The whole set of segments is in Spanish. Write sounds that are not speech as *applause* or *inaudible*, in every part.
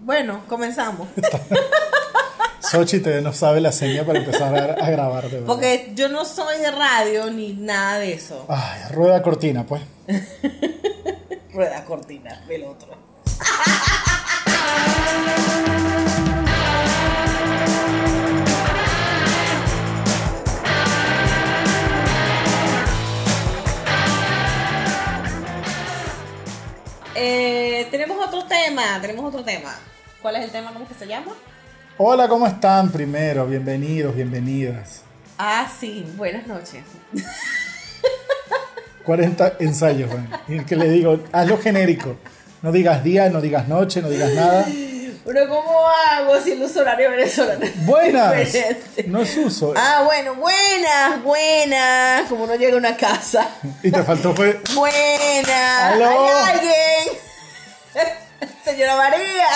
Bueno, comenzamos. *laughs* Xochitl no sabe la seña para empezar a, a grabar. De. Porque yo no soy de radio ni nada de eso. Ay, rueda cortina, pues. *laughs* Rueda cortina, el otro. *laughs* Eh, tenemos otro tema, tenemos otro tema. ¿Cuál es el tema? ¿Cómo que se llama? Hola, ¿cómo están? Primero, bienvenidos, bienvenidas. Ah, sí, buenas noches. *laughs* 40 ensayos, Juan. Y el que le digo, hazlo genérico. No digas día, no digas noche, no digas nada. Pero ¿cómo hago si el uso horario venezolano? Buenas. No es uso. Ah, bueno, buenas, buenas. Como no llega a una casa. Y te faltó fue. Buenas. Aló. ¿Hay alguien? *laughs* Señora María.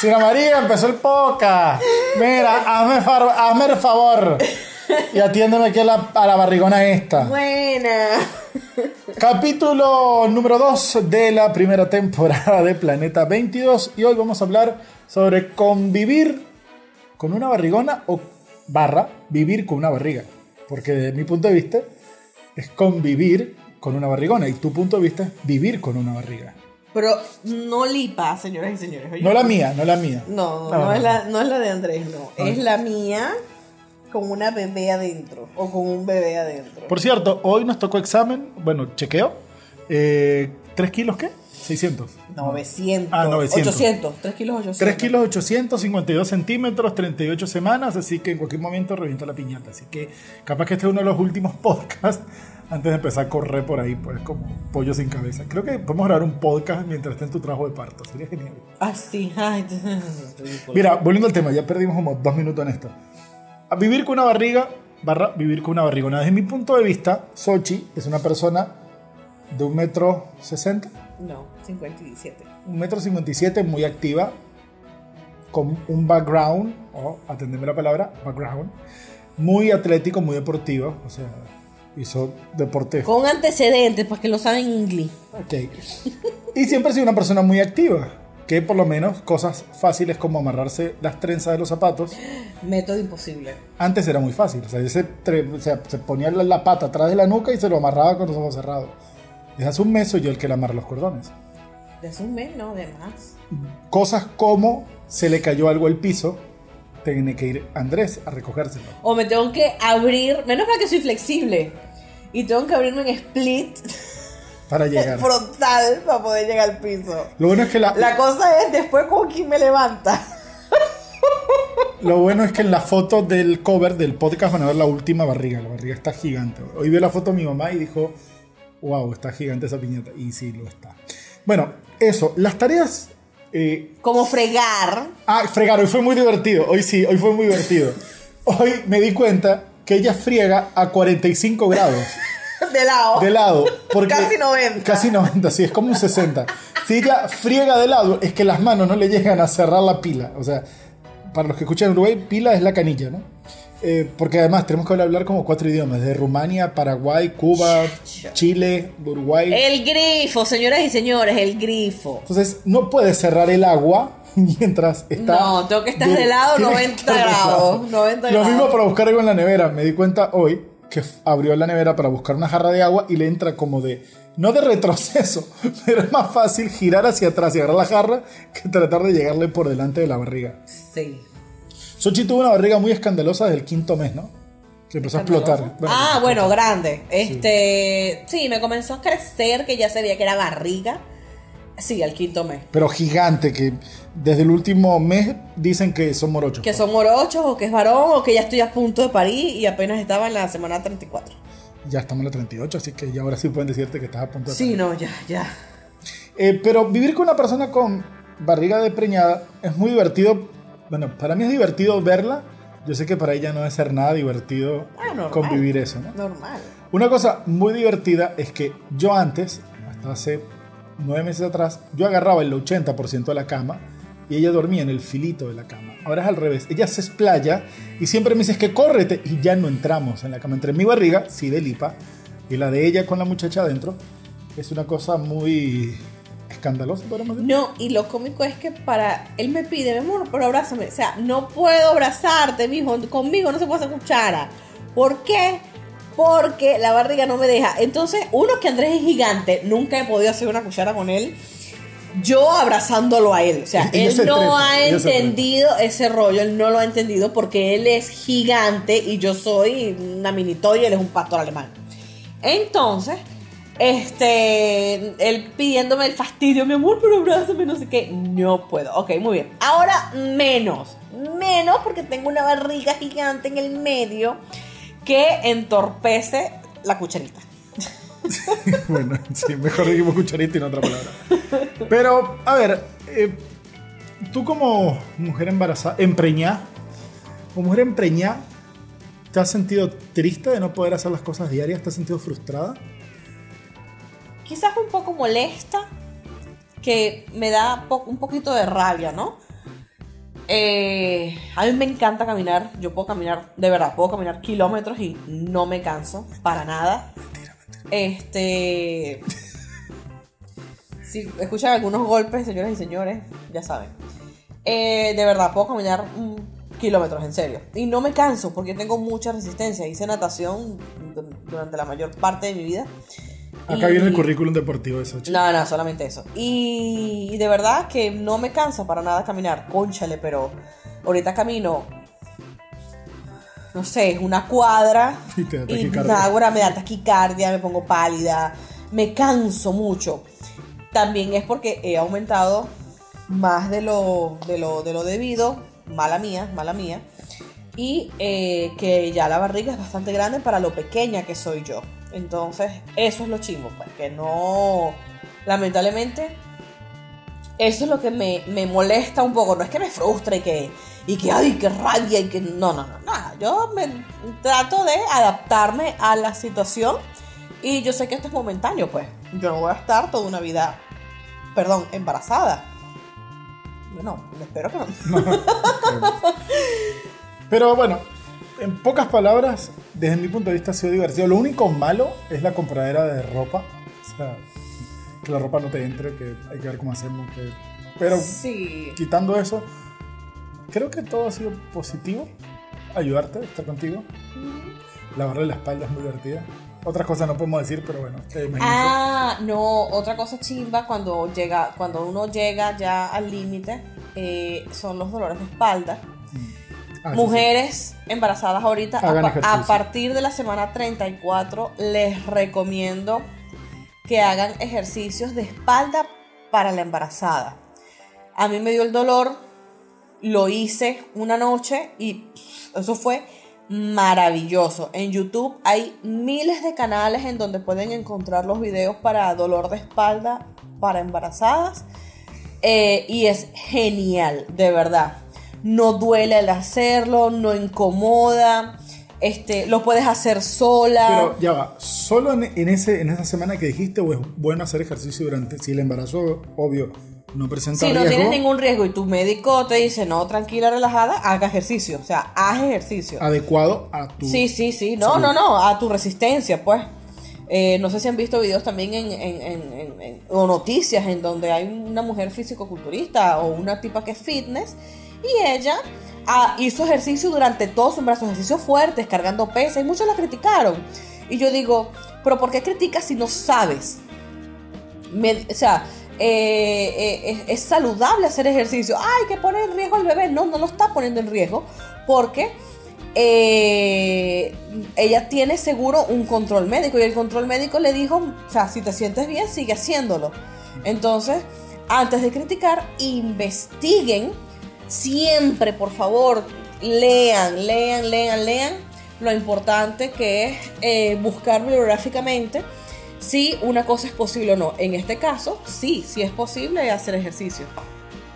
Señora María, empezó el poca. Mira, hazme, far- hazme el favor. Y atiéndeme aquí a la, a la barrigona esta. Buenas. Capítulo número 2 de la primera temporada de Planeta 22 y hoy vamos a hablar sobre convivir con una barrigona o barra vivir con una barriga. Porque desde mi punto de vista es convivir con una barrigona y tu punto de vista es vivir con una barriga. Pero no lipa, señoras y señores. oye. No la mía, no la mía. No, No, no, no. es la, no es la de Andrés, no. Ah. Es la mía con una bebé adentro. O con un bebé adentro. Por cierto, hoy nos tocó examen, bueno, chequeo. Eh, ¿3 kilos qué? 600. 900. Ah, 900. 800. 3 kilos 800. 3 kilos 852 centímetros, 38 semanas, así que en cualquier momento revienta la piñata. Así que capaz que este es uno de los últimos *laughs* podcasts antes de empezar a correr por ahí, pues como pollo sin cabeza. Creo que podemos grabar un podcast mientras esté en tu trabajo de parto, sería genial. Ah, sí. *laughs* Ay. *laughs* Mira, volviendo al tema, ya perdimos como dos minutos en esto. A vivir con una barriga, barra vivir con una barrigona. Desde mi punto de vista, Sochi es una persona de un metro sesenta. No, 57. un metro cincuenta y siete, muy activa, con un background, o atendeme la palabra, background, muy atlético, muy deportivo, o sea, hizo deporte. Con antecedentes, para que lo saben en inglés. Ok. Y siempre ha sido una persona muy activa, que por lo menos cosas fáciles como amarrarse las trenzas de los zapatos, Método imposible. antes era muy fácil, o sea, se, o sea, se ponía la, la pata atrás de la nuca y se lo amarraba con los ojos cerrados. Desde hace un mes soy yo el que le amarra los cordones. De un mes, no, de más. Cosas como se le cayó algo al piso, tiene que ir Andrés a recogérselo. O me tengo que abrir, menos mal que soy flexible. Y tengo que abrirme en split *laughs* Para llegar. *laughs* frontal para poder llegar al piso. Lo bueno es que la, La cosa es después con quién me levanta. *laughs* lo bueno es que en la foto del cover del podcast van a ver la última barriga. La barriga está gigante. Hoy vi la foto de mi mamá y dijo, wow, está gigante esa piñata. Y sí, lo está. Bueno, eso. Las tareas... eh, Como fregar. Ah, fregar, hoy fue muy divertido. Hoy sí, hoy fue muy divertido. Hoy me di cuenta que ella friega a 45 grados. *laughs* De lado. de lado. Porque Casi 90. Casi 90, sí, es como un 60. Si ella friega de lado, es que las manos no le llegan a cerrar la pila. O sea, para los que escuchan en Uruguay, pila es la canilla, ¿no? Eh, porque además tenemos que hablar como cuatro idiomas: de Rumania, Paraguay, Cuba, Chile, Uruguay. El grifo, señoras y señores, el grifo. Entonces, no puedes cerrar el agua *laughs* mientras está. No, tengo que estar de lado tiene que 90 estar de lado. grados, 90 Lo grados. mismo para buscar algo en la nevera. Me di cuenta hoy que abrió la nevera para buscar una jarra de agua y le entra como de. No de retroceso, *laughs* pero es más fácil girar hacia atrás y agarrar la jarra que tratar de llegarle por delante de la barriga. Sí. Sochi tuvo una barriga muy escandalosa desde el quinto mes, ¿no? Que empezó a explotar. ah, bueno, grande. Este, sí. me comenzó a crecer, que ya sabía que era barriga. Sí, al quinto mes. Pero gigante, que desde el último mes dicen que son morochos. Que son morochos, o que es varón, o que ya estoy a punto de parir y apenas estaba en la semana 34. Ya estamos en la 38, así que ya ahora sí pueden decirte que estás a punto de Sí, no, ya, ya. Eh, pero vivir con una persona con barriga de preñada es muy divertido. Bueno, para mí es divertido verla. Yo sé que para ella no debe ser nada divertido Ah, normal. convivir eso, ¿no? Normal. Una cosa muy divertida es que yo antes, hasta hace nueve meses atrás, yo agarraba el 80% de la cama y ella dormía en el filito de la cama. Ahora es al revés. Ella se explaya y siempre me dice "Es que córrete y ya no entramos en la cama. Entre mi barriga, sí, de lipa, y la de ella con la muchacha adentro, es una cosa muy... Es escandaloso, podemos decir. No, y lo cómico es que para él me pide, mi amor, pero abrázame. O sea, no puedo abrazarte, mijo. Conmigo no se puede hacer cuchara. ¿Por qué? Porque la barriga no me deja. Entonces, uno que Andrés es gigante, nunca he podido hacer una cuchara con él. Yo abrazándolo a él. O sea, él no ha entendido ese rollo, él no lo ha entendido porque él es gigante y yo soy una mini toy y él es un pastor alemán. Entonces, este, él pidiéndome el fastidio, mi amor, pero abrázame, no sé qué. No puedo. Ok, muy bien. Ahora menos. Menos porque tengo una barriga gigante en el medio que entorpece la cucharita. *laughs* bueno, sí, mejor dijimos cucharita y no otra palabra. Pero, a ver, eh, tú como mujer embarazada, empreñada, como mujer empreñada, ¿te has sentido triste de no poder hacer las cosas diarias? ¿Te has sentido frustrada? Quizás un poco molesta, que me da po- un poquito de rabia, ¿no? Eh, a mí me encanta caminar, yo puedo caminar, de verdad, puedo caminar kilómetros y no me canso, para nada. Este... Si escuchan algunos golpes, señoras y señores, ya saben. Eh, de verdad, puedo caminar mm, kilómetros, en serio. Y no me canso porque tengo mucha resistencia. Hice natación du- durante la mayor parte de mi vida. Acá Y- viene el currículum deportivo de Sochi. no, no, solamente eso. Y, y de verdad que no me cansa para nada caminar, conchale, pero ahorita camino, no sé, una cuadra Y te da y taquicardia. ahora me da taquicardia, me pongo pálida, me canso mucho. También es porque he aumentado más de lo, de lo, de lo debido, mala mía, mala mía. Y eh, que ya la barriga es bastante grande para lo pequeña que soy yo. Entonces, eso es lo chimbo, pues, que no, lamentablemente, eso es lo que me, me molesta un poco. No es que me frustre y que, y que, ay, que rabia y que, no, no, no, nada. Yo me trato de adaptarme a la situación y yo sé que esto es momentáneo, pues. Yo no voy a estar toda una vida, perdón, embarazada. Bueno, espero que no. *laughs* Pero bueno, en pocas palabras, desde mi punto de vista ha sido divertido. Lo único malo es la compradera de ropa. O sea, que la ropa no te entre, que hay que ver cómo hacemos. Que... Pero Sí. quitando eso, creo que todo ha sido positivo. Ayudarte, estar contigo. Lavarle la espalda es muy divertida. Otras cosas no podemos decir, pero bueno. Ah, no, otra cosa chimba cuando llega, cuando uno llega ya al límite, eh, son los dolores de espalda. Ah, sí, Mujeres embarazadas ahorita, a, partir de la semana 34, les recomiendo que hagan ejercicios de espalda para la embarazada. A mí me dio el dolor, lo hice una noche y eso fue maravilloso. En YouTube hay miles de canales en donde pueden encontrar los videos para dolor de espalda para embarazadas eh, y es genial, de verdad. No duele al hacerlo, no incomoda, este, lo puedes hacer sola. Pero ya va, ¿solo en, en ese, en esa semana que dijiste o es bueno hacer ejercicio durante, si el embarazo, obvio, no presenta si no riesgo? tienes ningún riesgo y tu médico te dice, no, tranquila, relajada, haga ejercicio. O sea, haz ejercicio. adecuado a tu... Sí, sí, sí. No, salud. no, no. A tu resistencia, pues. Eh, no sé si han visto videos también en, en- en- en- en- o noticias en donde hay una mujer físico-culturista o una tipa que es fitness y ella ah, hizo ejercicio durante todo su embarazo, ejercicios fuertes, cargando pesas y muchos la criticaron. Y yo digo, pero ¿por qué criticas si no sabes? O sea, eh, eh, es, es saludable hacer ejercicio. Ay, que pone en riesgo al bebé. No, no lo está poniendo en riesgo porque eh, ella tiene seguro un control médico y el control médico le dijo, o sea, si te sientes bien, sigue haciéndolo. Entonces, antes de criticar, investiguen siempre, por favor, lean, lean, lean, lean lo importante que es eh, buscar bibliográficamente si una cosa es posible o no. En este caso, sí, sí es posible hacer ejercicio.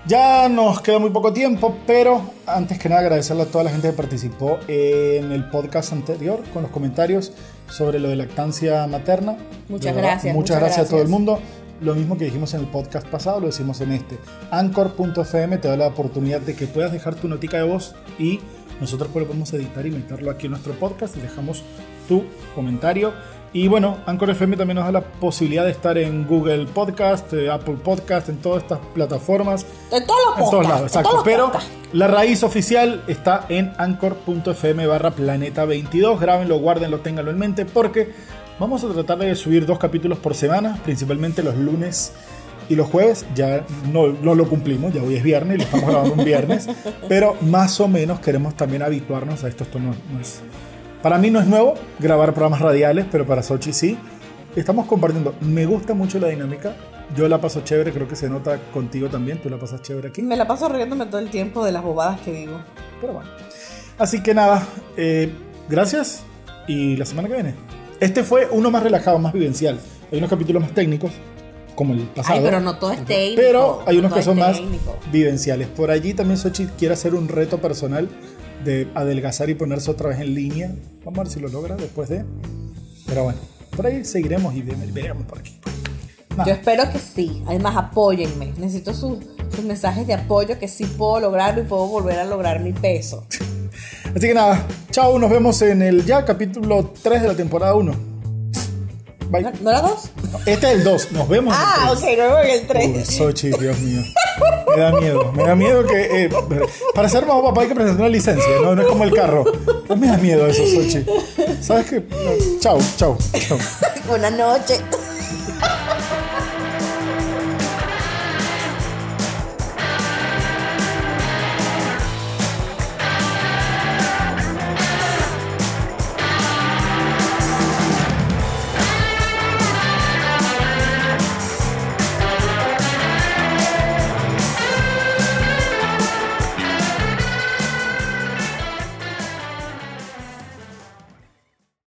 Ya nos queda muy poco tiempo, pero antes que nada agradecerle a toda la gente que participó en el podcast anterior con los comentarios sobre lo de lactancia materna. Muchas verdad, gracias, Muchas muchas gracias a todo el mundo. Lo mismo que dijimos en el podcast pasado, lo decimos en este. Anchor.fm te da la oportunidad de que puedas dejar tu notica de voz y nosotros pues lo podemos editar y meterlo aquí en nuestro podcast y dejamos tu comentario. Y bueno, Anchor FM también nos da la posibilidad de estar en Google Podcast, eh, Apple Podcast, en todas estas plataformas. En todos los En todos lados, exacto. todos Pero podcasts. la raíz oficial está en anchor.fm barra planeta 22. Grábenlo, guárdenlo, ténganlo en mente porque vamos a tratar de subir dos capítulos por semana, principalmente los lunes y los jueves. Ya no, no lo cumplimos, ya hoy es viernes y lo estamos grabando un viernes. *laughs* Pero más o menos queremos también habituarnos a esto. Esto no, no es... Para mí no es nuevo grabar programas radiales, pero para Sochi sí. Estamos compartiendo. Me gusta mucho la dinámica. Yo la paso chévere, creo que se nota contigo también. Tú la pasas chévere aquí. Me la paso riéndome todo el tiempo de las bobadas que digo. Pero bueno. Así que nada, eh, gracias y la semana que viene. Este fue uno más relajado, más vivencial. Hay unos capítulos más técnicos, como el pasado. Ay, pero no todo es técnico. Pero hay no unos que son más vivenciales. Por allí también Sochi quiere hacer un reto personal de adelgazar y ponerse otra vez en línea. Vamos a ver si lo logra después de... Pero bueno, por ahí seguiremos y veremos por aquí. Nada. Yo espero que sí. Además, apóyenme. Necesito sus, sus mensajes de apoyo que sí puedo lograrlo y puedo volver a lograr mi peso. *laughs* Así que nada, chao, nos vemos en el ya capítulo 3 de la temporada 1. Bye. ¿No, ¿no era dos? Este es el 2, nos vemos Ah, en ok, el 3. no en el Uy, 3. Sochi, Dios mío. Me da miedo. Me da miedo que. eh, para ser más papá hay que presentar una licencia, ¿no? No es como el carro. No me da miedo eso, Sochi. ¿Sabes qué? No, Chao, chao, chao. *laughs* Buenas noches.